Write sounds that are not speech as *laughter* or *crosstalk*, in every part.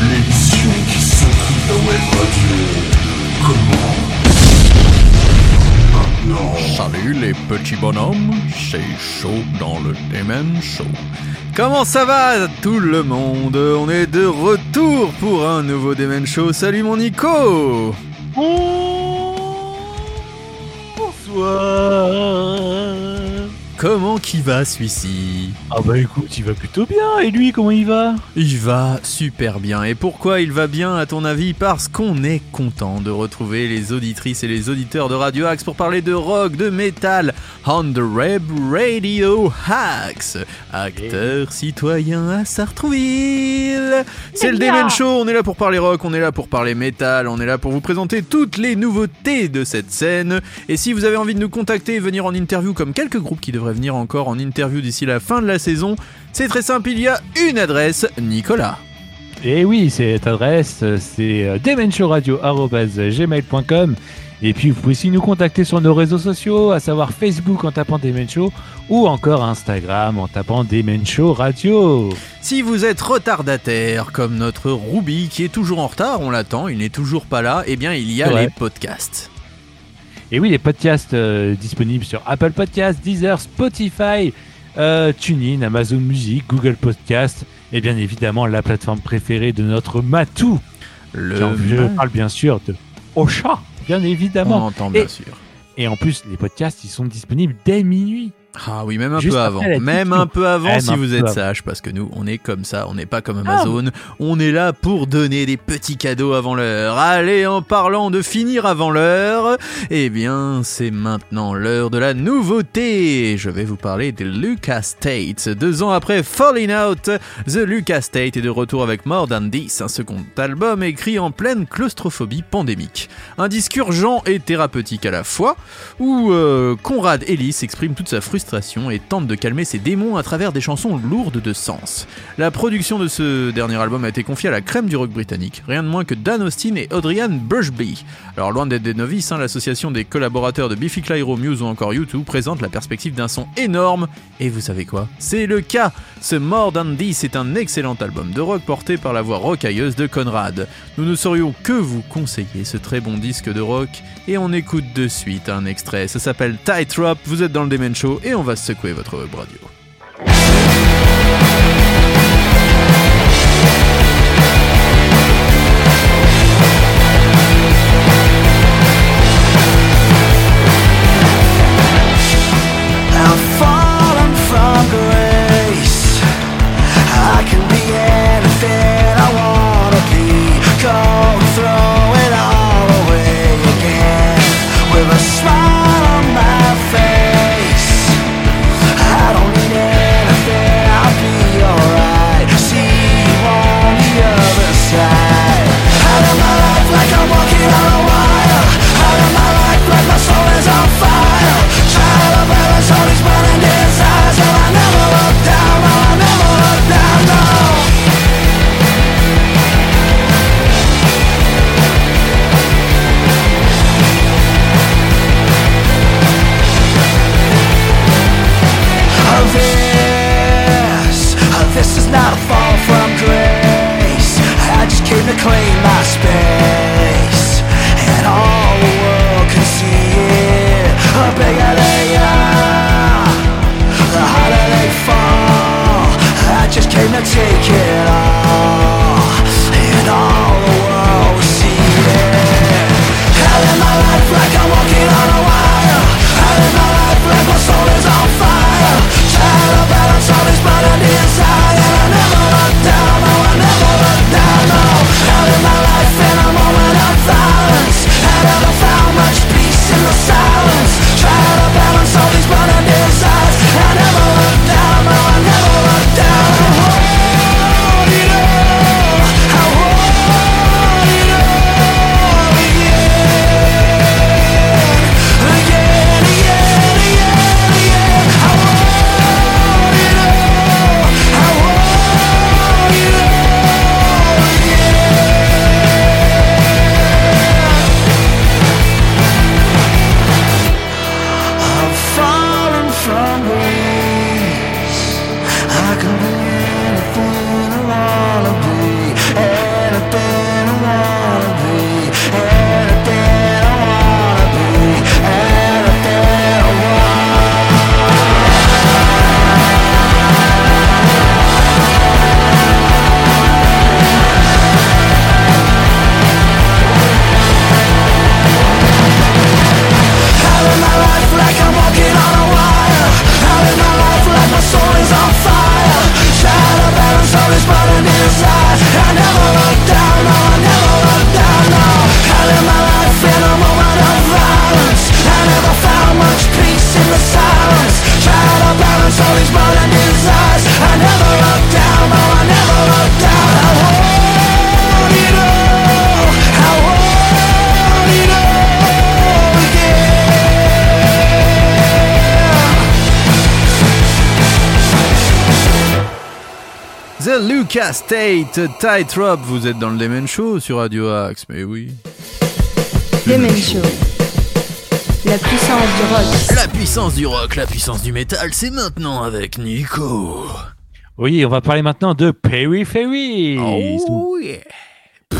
L'émission qui s'occupe la web radio. Comment. Salut les petits bonhommes, c'est chaud dans le Demen Show. Comment ça va tout le monde? On est de retour pour un nouveau Demen Show. Salut mon Nico Comment qui va celui-ci Ah bah écoute, il va plutôt bien. Et lui, comment il va? Il va super bien. Et pourquoi il va bien à ton avis? Parce qu'on est content de retrouver les auditrices et les auditeurs de Radio Axe pour parler de rock, de métal, on the web radio Axe. Acteur citoyen à Sartrouville. C'est le Demen Show, on est là pour parler rock, on est là pour parler métal, on est là pour vous présenter toutes les nouveautés de cette scène. Et si vous avez envie de nous contacter et venir en interview comme quelques groupes qui devraient venir encore en interview d'ici la fin de la saison, c'est très simple, il y a une adresse, Nicolas. Et oui, cette adresse, c'est euh, demenshowradio.gmail.com Et puis vous pouvez aussi nous contacter sur nos réseaux sociaux, à savoir Facebook en tapant Demen Show ou encore Instagram en tapant Demen Show Radio. Si vous êtes retardataire, comme notre Ruby qui est toujours en retard, on l'attend, il n'est toujours pas là, eh bien il y a les podcasts. Et oui, les podcasts euh, disponibles sur Apple Podcasts, Deezer, Spotify, euh, TuneIn, Amazon Music, Google Podcasts et bien évidemment la plateforme préférée de notre Matou. Le Je parle bien sûr de Ocha, bien on évidemment. entend bien Et- sûr. Et en plus, les podcasts, ils sont disponibles dès minuit. Ah oui, même un Juste peu avant. Même un peu avant Même si vous êtes sage, parce que nous, on est comme ça, on n'est pas comme Amazon. On est là pour donner des petits cadeaux avant l'heure. Allez, en parlant de finir avant l'heure, eh bien, c'est maintenant l'heure de la nouveauté. Je vais vous parler de Lucas Tate. Deux ans après Falling Out, The Lucas Tate est de retour avec More Than This, un second album écrit en pleine claustrophobie pandémique. Un disque urgent et thérapeutique à la fois, où euh, Conrad Ellis exprime toute sa frustration et tente de calmer ses démons à travers des chansons lourdes de sens. La production de ce dernier album a été confiée à la crème du rock britannique, rien de moins que Dan Austin et Adrian Bushby. Alors loin d'être des novices, hein, l'association des collaborateurs de Biffy Clyro, Muse ou encore YouTube présente la perspective d'un son énorme, et vous savez quoi? C'est le cas Ce More Than This est un excellent album de rock porté par la voix rocailleuse de Conrad. Nous ne saurions que vous conseiller ce très bon disque de rock, et on écoute de suite un extrait, ça s'appelle Tightrope, vous êtes dans le Demen Show, et on va secouer votre web radio. The Lucas State Tightrope, vous êtes dans le Demen Show sur Radio Axe, mais oui. Demen Show. La puissance du rock. La puissance du rock, la puissance du métal, c'est maintenant avec Nico. Oui, on va parler maintenant de Periphery. Ils sont- Oh yeah.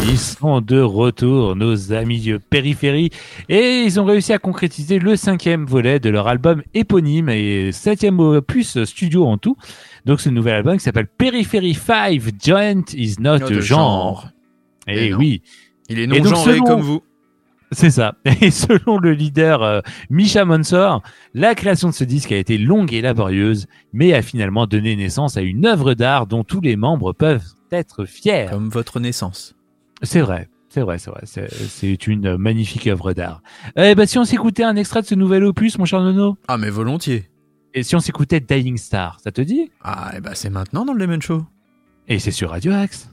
Ils sont de retour, nos amis de Périphérie, et ils ont réussi à concrétiser le cinquième volet de leur album éponyme et septième opus studio en tout. Donc ce nouvel album qui s'appelle Periphery 5, Giant is not, Not a genre. genre. Et Et non. oui, Il est Et donc, non-genré selon- comme vous. c'est ça. *laughs* Et selon le leader euh, Misha Monsor, la création de ce disque a été longue et laborieuse, mais a finalement donné naissance à une œuvre d'art dont tous les membres peuvent être fiers. Comme votre naissance. C'est vrai, c'est vrai, c'est vrai. C'est- C'est une magnifique œuvre d'art. Eh ben, si on s'écoutait un extrait de ce nouvel opus, mon cher Nono, Ah mais volontiers. Et si on s'écoutait Dying Star, ça te dit? Ah et bah c'est maintenant dans le Demen Show. Et c'est sur Radio Axe.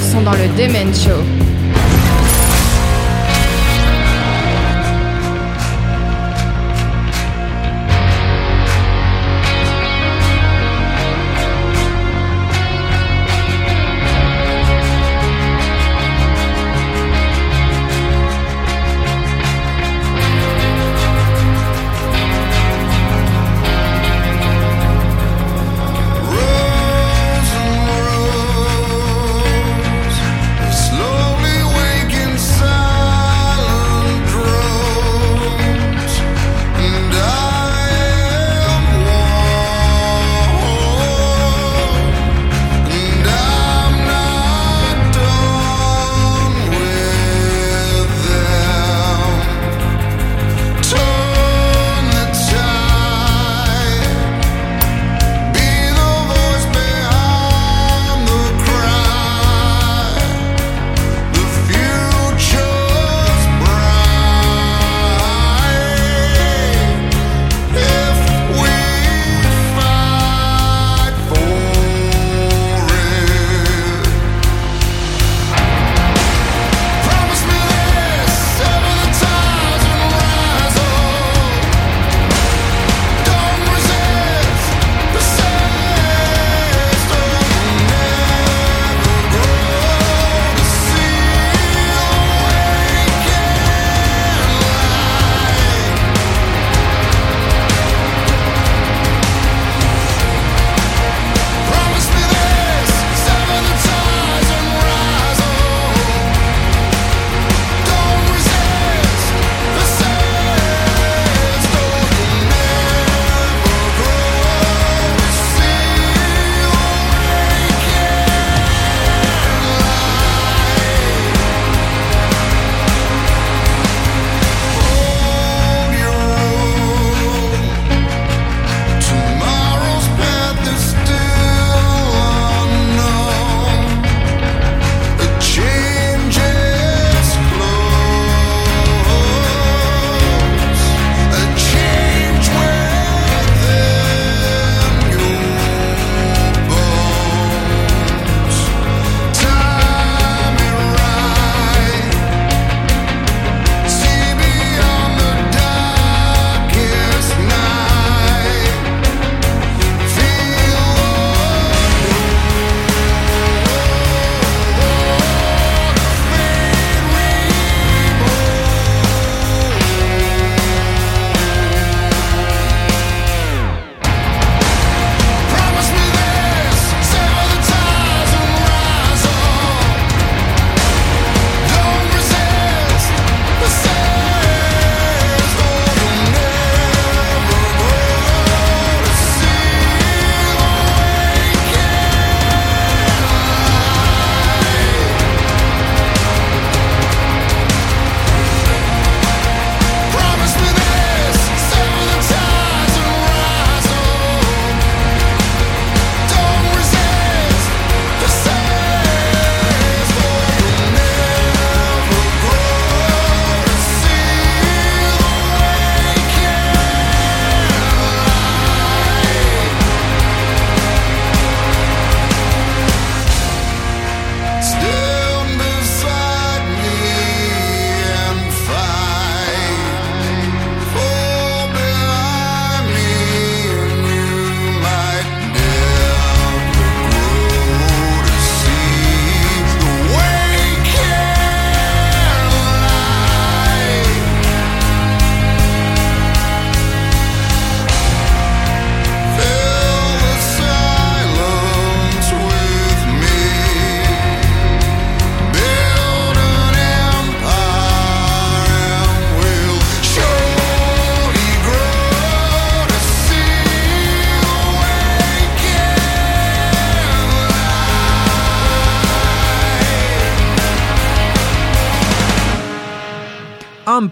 sont dans le Demen Show.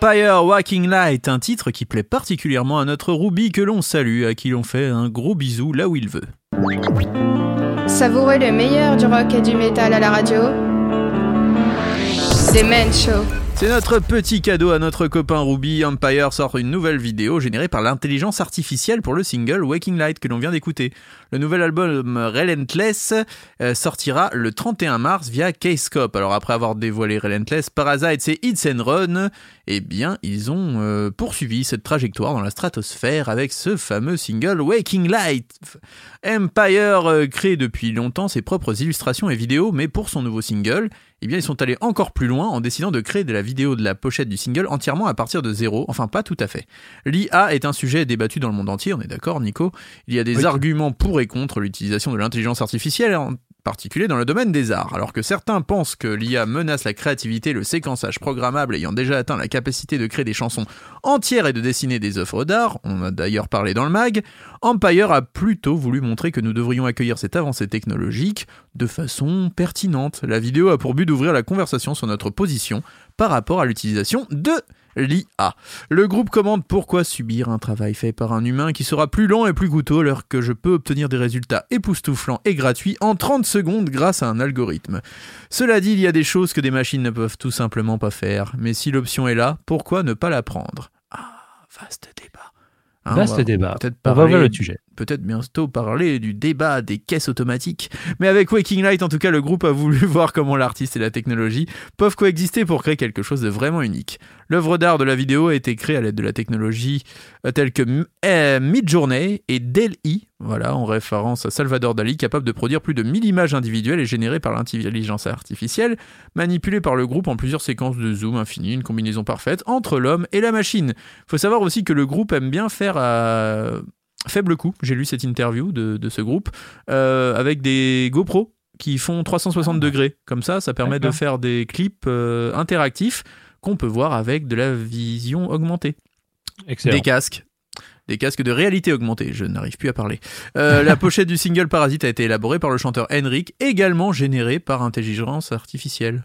Empire Walking Light, un titre qui plaît particulièrement à notre Ruby que l'on salue, à qui l'on fait un gros bisou là où il veut. Savourez le meilleur du rock et du métal à la radio. C'est Men Show. C'est notre petit cadeau à notre copain Ruby. Empire sort une nouvelle vidéo générée par l'intelligence artificielle pour le single Waking Light que l'on vient d'écouter. Le nouvel album Relentless euh, sortira le 31 mars via K-Scope. Alors après avoir dévoilé Relentless, Parasite et Hits and Run, eh bien ils ont euh, poursuivi cette trajectoire dans la stratosphère avec ce fameux single Waking Light. Empire euh, crée depuis longtemps ses propres illustrations et vidéos, mais pour son nouveau single, eh bien ils sont allés encore plus loin en décidant de créer de la vidéo de la pochette du single entièrement à partir de zéro, enfin pas tout à fait. L'IA est un sujet débattu dans le monde entier, on est d'accord Nico Il y a des Oui. arguments pour et contre l'utilisation de l'intelligence artificielle, en particulier dans le domaine des arts. Alors que certains pensent que l'IA menace la créativité, le séquençage programmable ayant déjà atteint la capacité de créer des chansons entières et de dessiner des œuvres d'art, on a d'ailleurs parlé dans le mag, Empire a plutôt voulu montrer que nous devrions accueillir cette avancée technologique de façon pertinente. La vidéo a pour but d'ouvrir la conversation sur notre position par rapport à l'utilisation de l'IA. Le groupe commande pourquoi subir un travail fait par un humain qui sera plus lent et plus coûteux alors que je peux obtenir des résultats époustouflants et gratuits en 30 secondes grâce à un algorithme. Cela dit, il y a des choses que des machines ne peuvent tout simplement pas faire, mais si l'option est là, pourquoi ne pas la prendre? Ah, vaste débat. Hein, on Vaste va débat. Peut-être On va ouvrir le sujet. Peut-être bientôt parler du débat des caisses automatiques. Mais avec Waking Light, en tout cas, le groupe a voulu *laughs* voir comment l'artiste et la technologie peuvent coexister pour créer quelque chose de vraiment unique. L'œuvre d'art de la vidéo a été créée à l'aide de la technologie euh, telle que euh, Midjourney et DALL-E, voilà, en référence à Salvador Dali, capable de produire plus de 1000 images individuelles et générées par l'intelligence artificielle, manipulées par le groupe en plusieurs séquences de zoom infini, une combinaison parfaite entre l'homme et la machine. Faut savoir aussi que le groupe aime bien faire à faible coût, j'ai lu cette interview de, de ce groupe, euh, avec des GoPro qui font 360 degrés. Comme ça, ça permet de faire des clips euh, interactifs qu'on peut voir avec de la vision augmentée. Excellent. Des casques. Des casques de réalité augmentée, je n'arrive plus à parler. Euh, la *laughs* pochette du single Parasite a été élaborée par le chanteur Henrik, également générée par intelligence artificielle.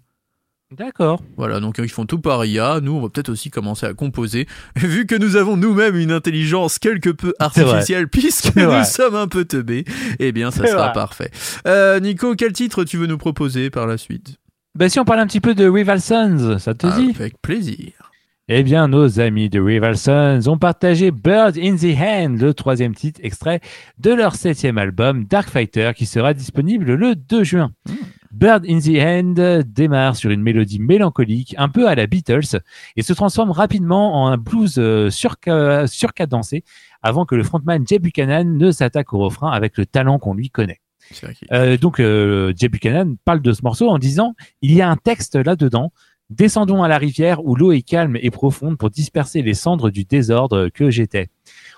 D'accord. Voilà, donc ils font tout par IA. Nous, on va peut-être aussi commencer à composer, *laughs* vu que nous avons nous-mêmes une intelligence quelque peu artificielle, puisque nous vrai. sommes un peu teubés. Eh bien, ça sera vrai. parfait. Euh, Nico, quel titre tu veux nous proposer par la suite? Ben, si on parle un petit peu de Rival Sons, ça te dit? Avec plaisir. Eh bien, nos amis de Rival Sons ont partagé Bird in the Hand, le troisième titre extrait de leur septième album Dark Fighter, qui sera disponible le 2 juin. Bird in the Hand démarre sur une mélodie mélancolique, un peu à la Beatles, et se transforme rapidement en un blues euh, surca- surcadencé, avant que le frontman Jay Buchanan ne s'attaque au refrain avec le talent qu'on lui connaît. Euh, donc, euh, Jay Buchanan parle de ce morceau en disant il y a un texte là-dedans. Descendons à la rivière où l'eau est calme et profonde pour disperser les cendres du désordre que j'étais.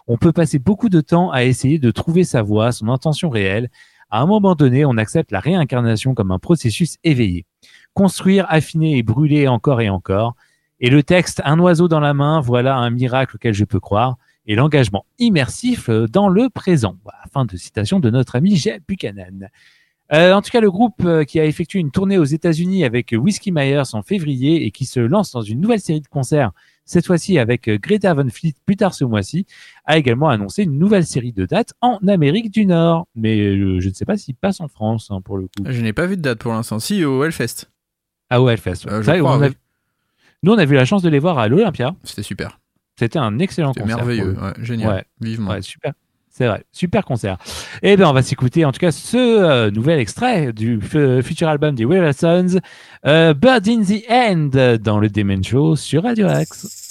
On peut passer beaucoup de temps à essayer de trouver sa voie, son intention réelle. À un moment donné, on accepte la réincarnation comme un processus éveillé. Construire, affiner et brûler encore et encore. Et le texte Un oiseau dans la main, voilà un miracle auquel je peux croire. Et l'engagement immersif euh, dans le présent. Fin de citation de notre ami Jay Buchanan. Euh, en tout cas, le groupe euh, qui a effectué une tournée aux États-Unis avec Whiskey Myers en février et qui se lance dans une nouvelle série de concerts, cette fois-ci avec euh, Greta Van Fleet plus tard ce mois-ci, a également annoncé une nouvelle série de dates en Amérique du Nord. Mais euh, je ne sais pas s'il passe en France hein, pour le coup. Je n'ai pas vu de date pour l'instant. Si, au Hellfest. Ah ouais, Hellfest. Euh, je Ça, crois, on a- oui. Nous, on a vu la chance de les voir à l'Olympia. C'était super. C'était un excellent concert. merveilleux. Ouais, génial. Ouais. Vivement. Ouais, super. C'est vrai, super concert. Eh bien, on va s'écouter en tout cas ce euh, nouvel extrait du futur album des Rival Sons, euh, Bird in the End, dans le Demon Show sur Radio Axe.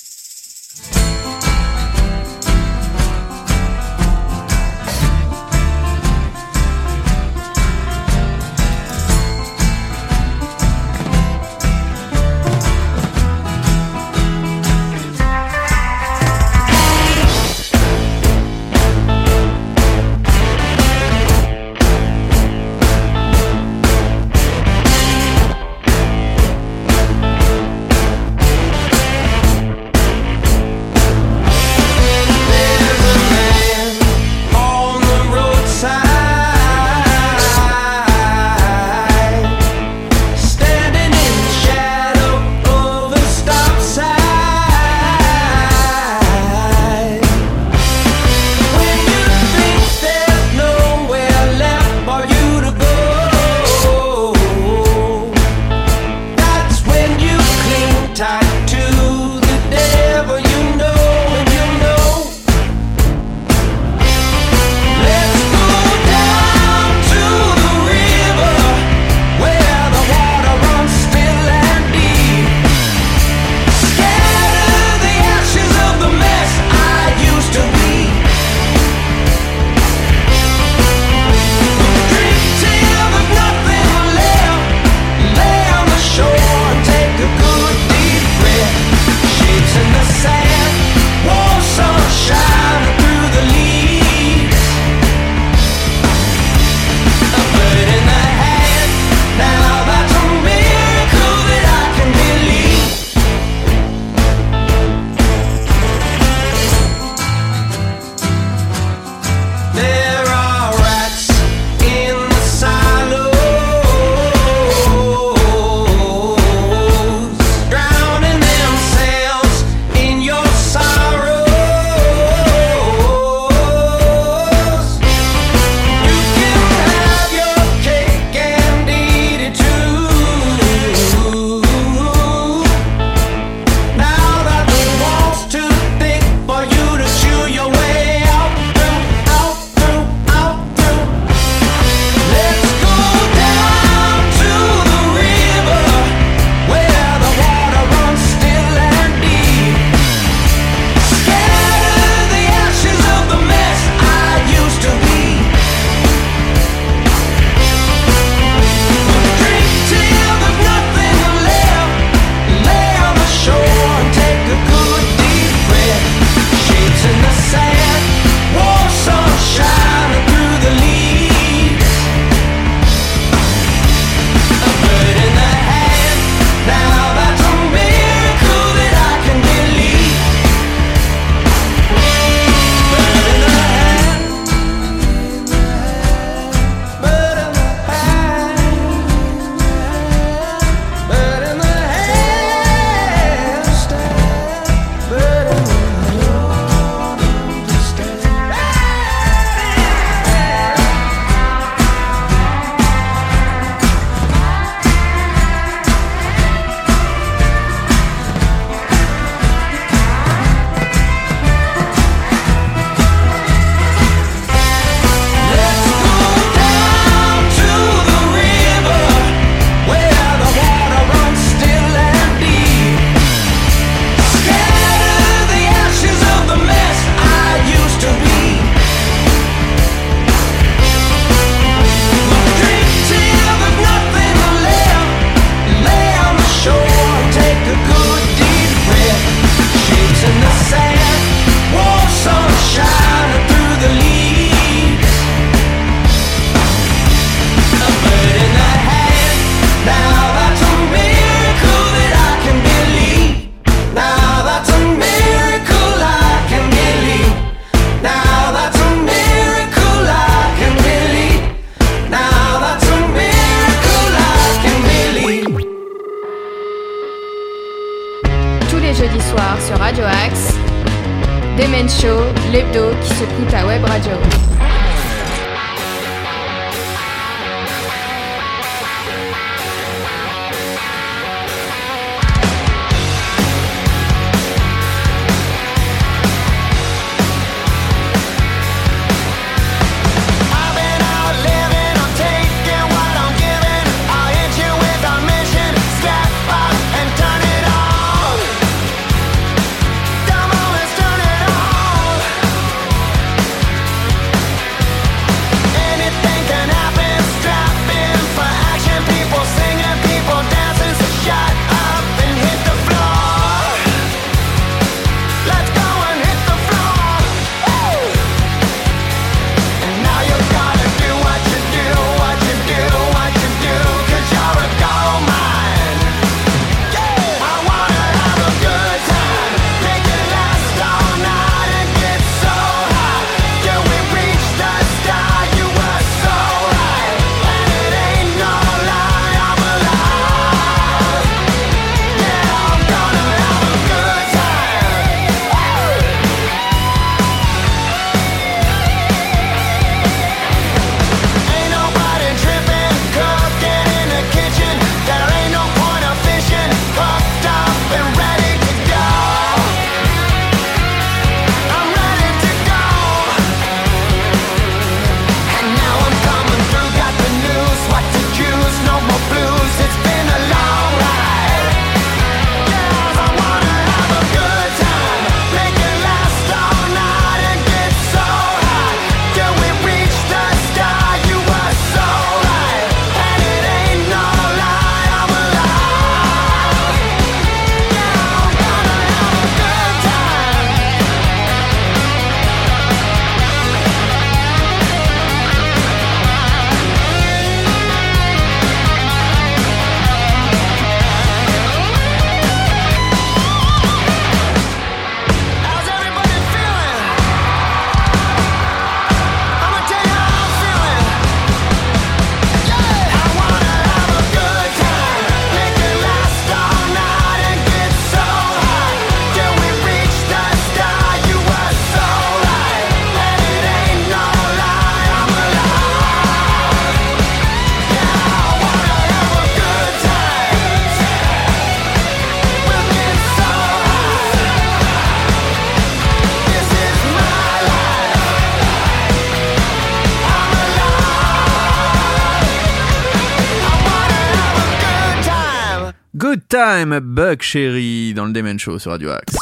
Time, Buck Cherry dans le Demen Show sur Radio Axe.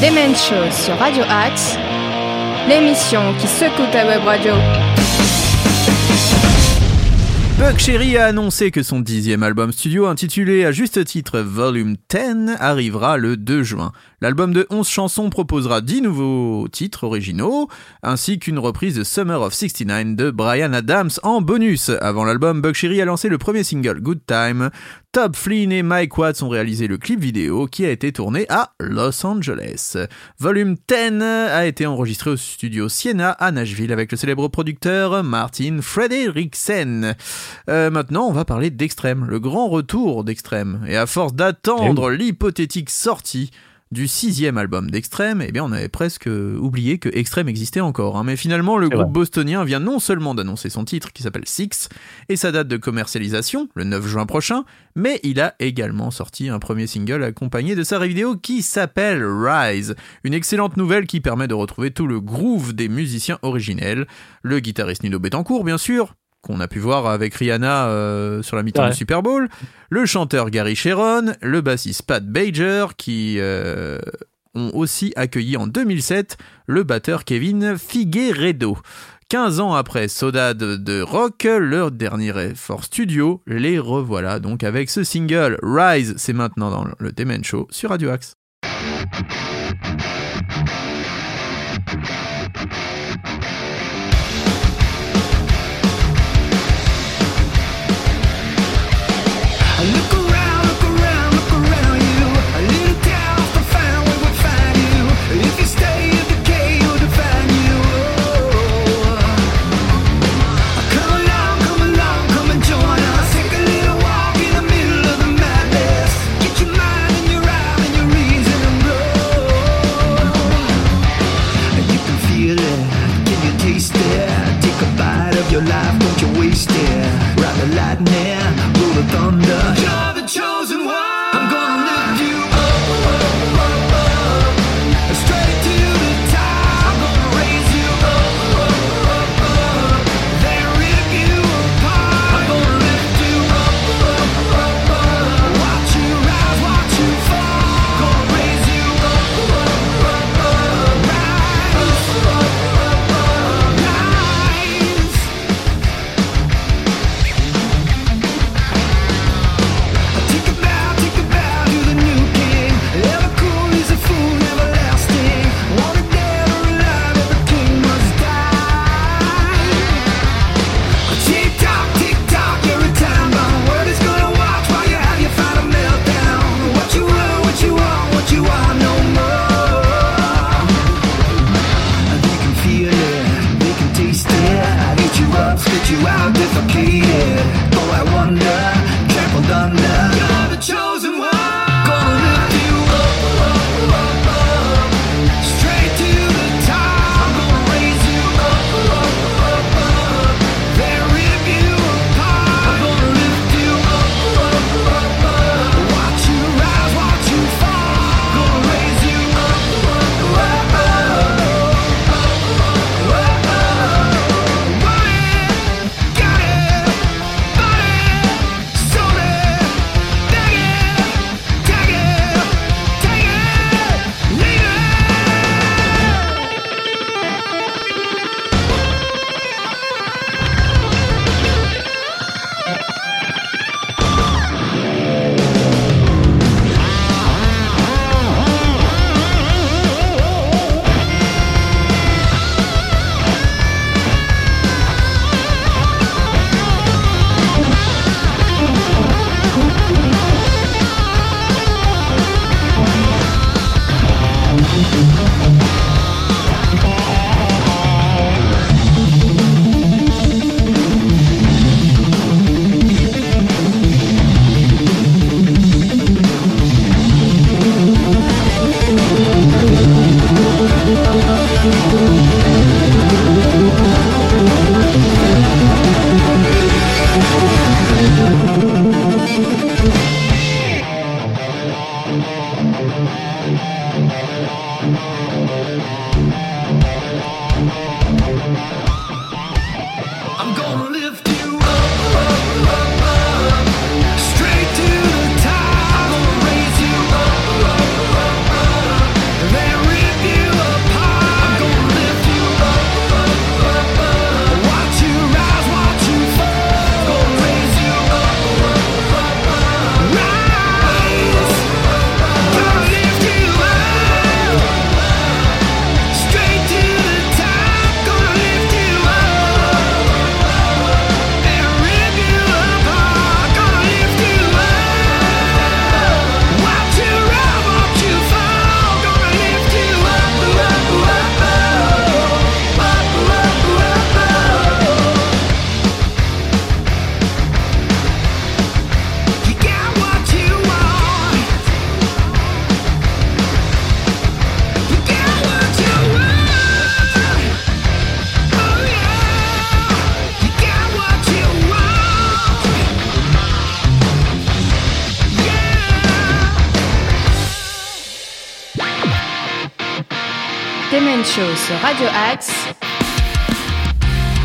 Demen Show sur Radio Axe, l'émission qui secoue ta web radio. Buck Cherry a annoncé que son dixième album studio intitulé à juste titre Volume 10 arrivera le 2 juin. L'album de 11 chansons proposera 10 nouveaux titres originaux, ainsi qu'une reprise de Summer of 69 de Brian Adams en bonus. Avant l'album, Buck Cherry a lancé le premier single Good Time. Top Flynn et Mike Watts ont réalisé le clip vidéo qui a été tourné à Los Angeles. Volume 10 a été enregistré au studio Siena à Nashville avec le célèbre producteur Martin Frederiksen. Euh, maintenant, on va parler d'Extrême, le grand retour d'Extrême. Et à force d'attendre l'hypothétique sortie, du sixième album d'Extrême, eh bien on avait presque oublié que Extrême existait encore. Hein. Mais finalement, le groupe bostonien vient non seulement d'annoncer son titre qui s'appelle Six et sa date de commercialisation, le 9 juin prochain, mais il a également sorti un premier single accompagné de sa vidéo qui s'appelle Rise. Une excellente nouvelle qui permet de retrouver tout le groove des musiciens originels. Le guitariste Nino Betancourt, bien sûr, qu'on a pu voir avec Rihanna euh, sur la mi-temps du Super Bowl, le chanteur Gary Sharon, le bassiste Pat Bajer, qui euh, ont aussi accueilli en 2007 le batteur Kevin Figueredo. 15 ans après Soda de, Rock, leur dernier effort studio, les revoilà donc avec ce single Rise, c'est maintenant dans le Demen Show sur Radio Axe.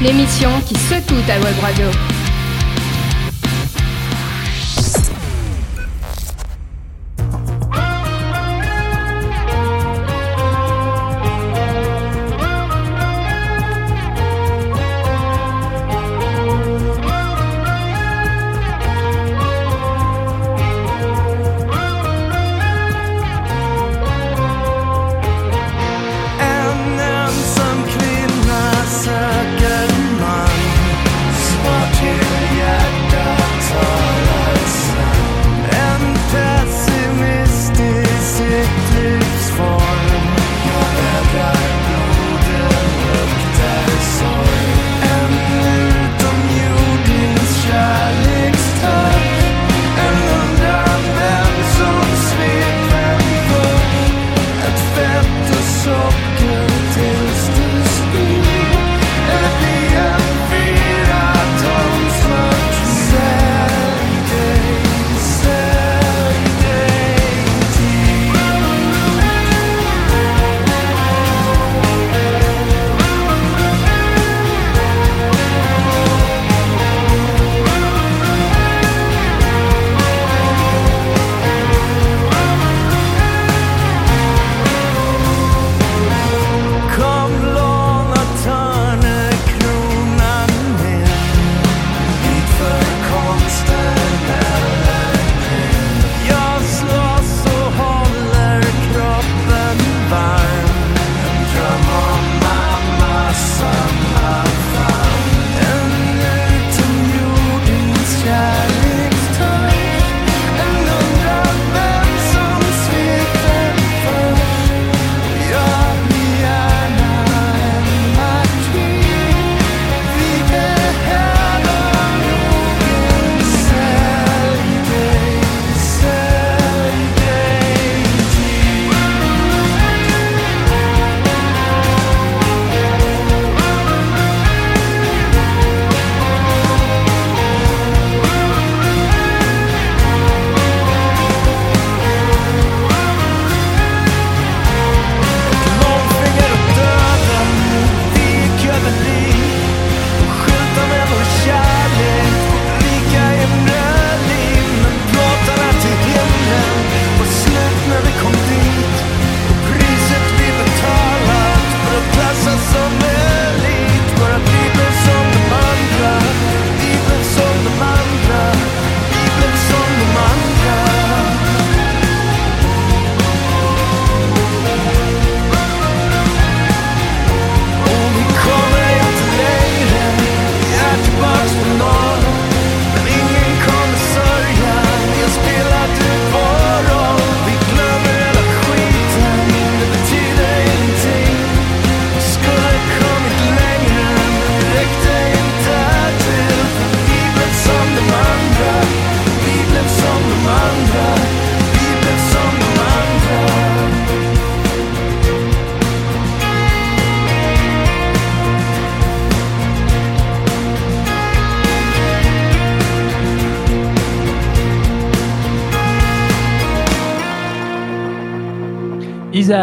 L'émission qui secoue ta web radio.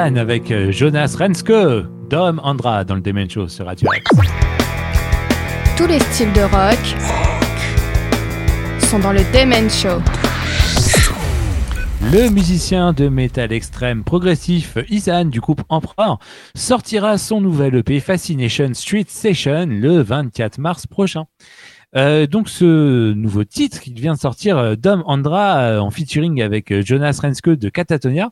Avec euh, Jonas Renske, Dom Andra dans le Demen Show sur Radio. Tous les styles de rock sont dans le Demen Show. Le musicien de métal extrême progressif Isan du groupe Emperor sortira son nouvel EP Fascination Street Session le 24 mars prochain. Euh, donc ce nouveau titre qui vient de sortir, euh, Dom Andra euh, en featuring avec Jonas Renske de Catatonia,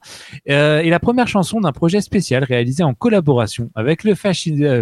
euh, est la première chanson d'un projet spécial réalisé en collaboration avec le,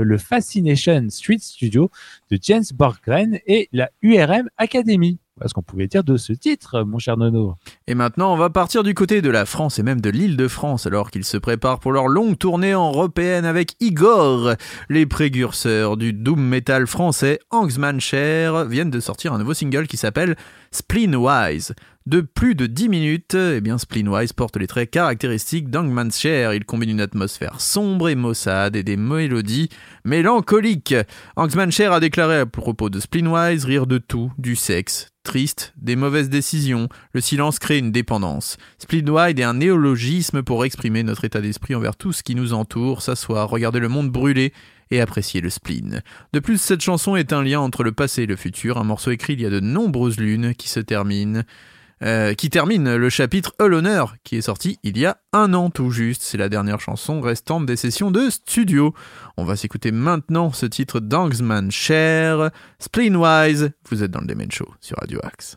le Fascination Street Studio de James Borgren et la URM Academy. Ce qu'on pouvait dire de ce titre, mon cher Nono. Et maintenant, on va partir du côté de la France et même de l'île de France alors qu'ils se préparent pour leur longue tournée européenne avec Igor. Les précurseurs du doom metal français Angsman Cher viennent de sortir un nouveau single qui s'appelle Spleenwise. De plus de 10 minutes, eh bien Spleenwise porte les traits caractéristiques d'Angman Cher. Il combine une atmosphère sombre et maussade et des mélodies mélancoliques. Angsman Cher a déclaré à propos de Spleenwise rire de tout, du sexe, triste, des mauvaises décisions, le silence crée une dépendance. Spleenwide est un néologisme pour exprimer notre état d'esprit envers tout ce qui nous entoure, s'asseoir, regarder le monde brûler et apprécier le spleen. De plus, cette chanson est un lien entre le passé et le futur, un morceau écrit il y a de nombreuses lunes qui se terminent. Euh, qui termine le chapitre All Honor, qui est sorti il y a un an tout juste. C'est la dernière chanson restante des sessions de studio. On va s'écouter maintenant ce titre d'Angsman Cher, Spleenwise. Vous êtes dans le Demen Show sur Radio Axe.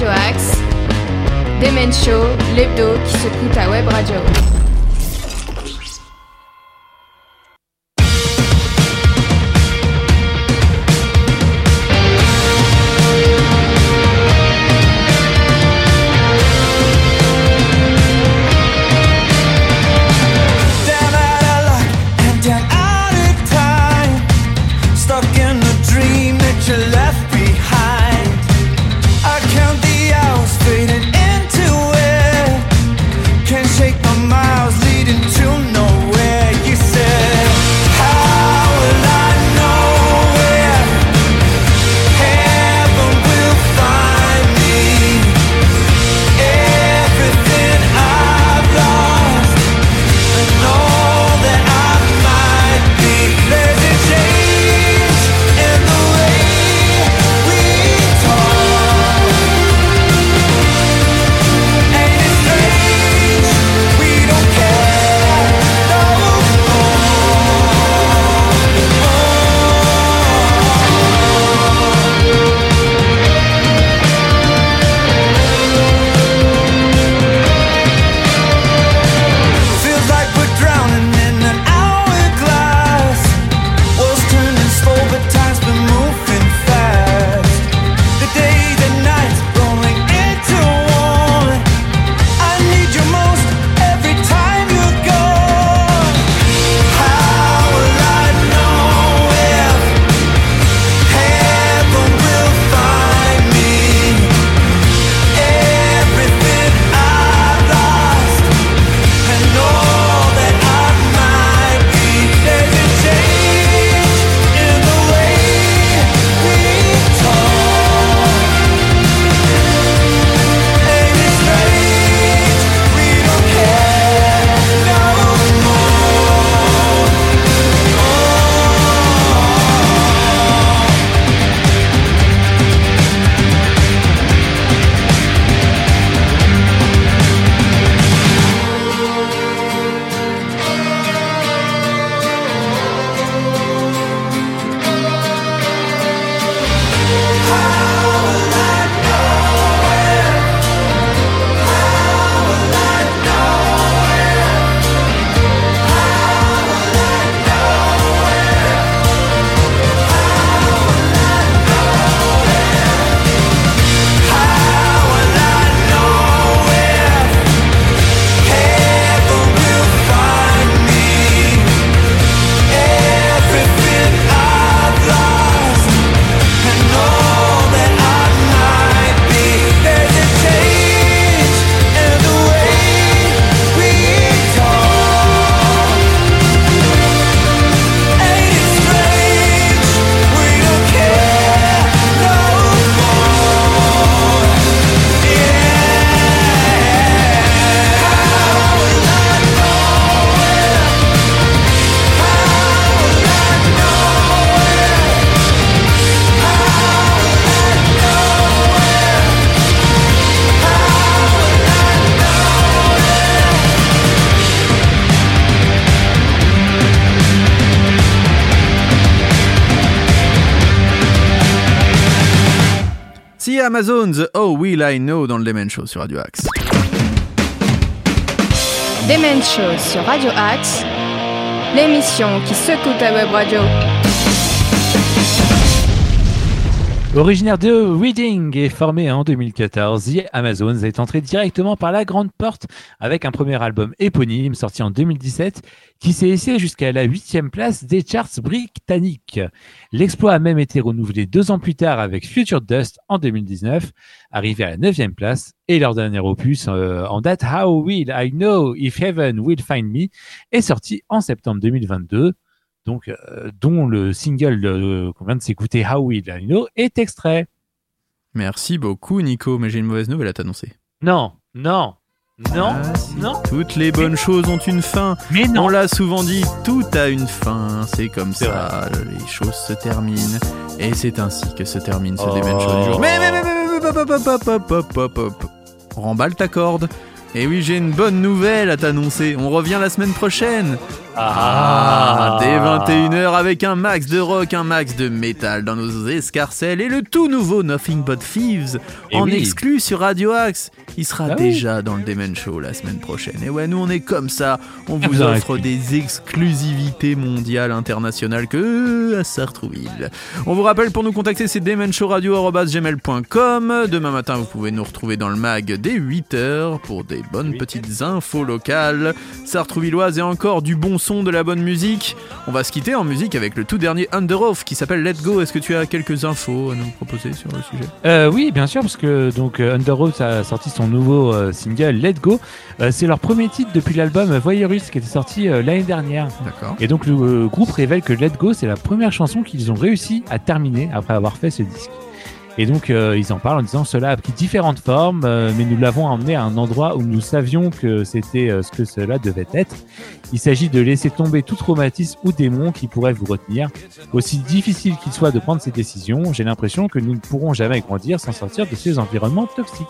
Radio Axe, Demen Show, l'hebdo qui se coûte à Web Radio. Amazon's Oh Will I Know dans le Demen Show sur Radio Axe. Demen Show sur Radio Axe, l'émission qui secoue ta web radio. Originaire de Reading et formé en 2014, The Amazons est entré directement par la grande porte avec un premier album éponyme sorti en 2017 qui s'est essayé jusqu'à la huitième place des charts britanniques. L'exploit a même été renouvelé deux ans plus tard avec Future Dust en 2019, arrivé à la neuvième place et leur dernier opus euh, en date How Will I Know If Heaven Will Find Me est sorti en septembre 2022 donc euh, dont le single euh, qu'on vient de s'écouter, How I Know, est extrait. Merci beaucoup Nico, mais j'ai une mauvaise nouvelle à t'annoncer. Non, non, non, Ah, si. non. Toutes les bonnes choses ont une fin. Mais non. On l'a souvent dit, tout a une fin. C'est comme ça, les choses se terminent. Et c'est ainsi que se termine ce Oh. Show du jour. Mais, mais, mais, mais. Remballe ta corde. Et oui, j'ai une bonne nouvelle à t'annoncer. On revient la semaine prochaine. Ah, dès 21h avec un max de rock, un max de métal dans nos escarcelles et le tout nouveau Nothing But Thieves Et en oui. exclu sur Radio Axe. Il sera Ah oui. déjà dans le Demen Show la semaine prochaine. Et ouais, nous on est comme ça. On vous vous offre des exclusivités mondiales, internationales que à Sartrouville. On vous rappelle pour nous contacter, c'est demenshowradio.gmail.com. Demain matin, vous pouvez nous retrouver dans le mag dès 8h pour des bonnes Oui. petites infos locales, sartrouvilloises et encore du bon son, de la bonne musique. On va se quitter en musique avec le tout dernier Under Oath qui s'appelle Let Go. Est-ce que tu as quelques infos à nous proposer sur le sujet? Euh, oui, bien sûr, parce que donc euh, Under Oath a sorti son nouveau euh, single Let Go. Euh, c'est leur premier titre depuis l'album Voyeurus qui était sorti l'année dernière. D'accord. Et donc le groupe révèle que Let Go c'est la première chanson qu'ils ont réussi à terminer après avoir fait ce disque. Et donc euh, ils en parlent en disant cela a pris différentes formes, euh, mais nous l'avons emmené à un endroit où nous savions que c'était euh, ce que cela devait être. Il s'agit de laisser tomber tout traumatisme ou démon qui pourrait vous retenir. Aussi difficile qu'il soit de prendre ces décisions, j'ai l'impression que nous ne pourrons jamais grandir sans sortir de ces environnements toxiques.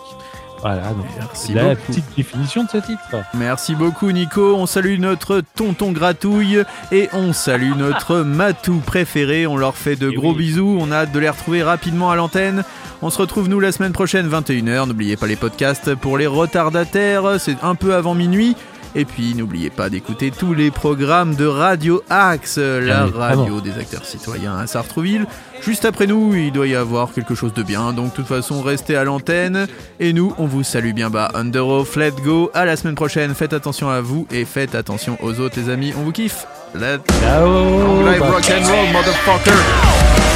Voilà, donc Merci la beaucoup. petite définition de ce titre. Merci beaucoup Nico, on salue notre tonton gratouille et on salue notre *laughs* matou préféré, on leur fait de Et gros oui. bisous, on a hâte de les retrouver rapidement à l'antenne. On se retrouve nous la semaine prochaine 21h, n'oubliez pas les podcasts pour les retardataires, c'est un peu avant minuit. Et puis n'oubliez pas d'écouter tous les programmes de Radio Axe, la oui, radio des acteurs citoyens à Sartrouville. Juste après nous, il doit y avoir quelque chose de bien, donc de toute façon restez à l'antenne. Et nous, on vous salue bien bas. Under Oath, let go. À la semaine prochaine. Faites attention à vous et faites attention aux autres, les amis. On vous kiffe. Let Ciao live rock and roll, motherfucker.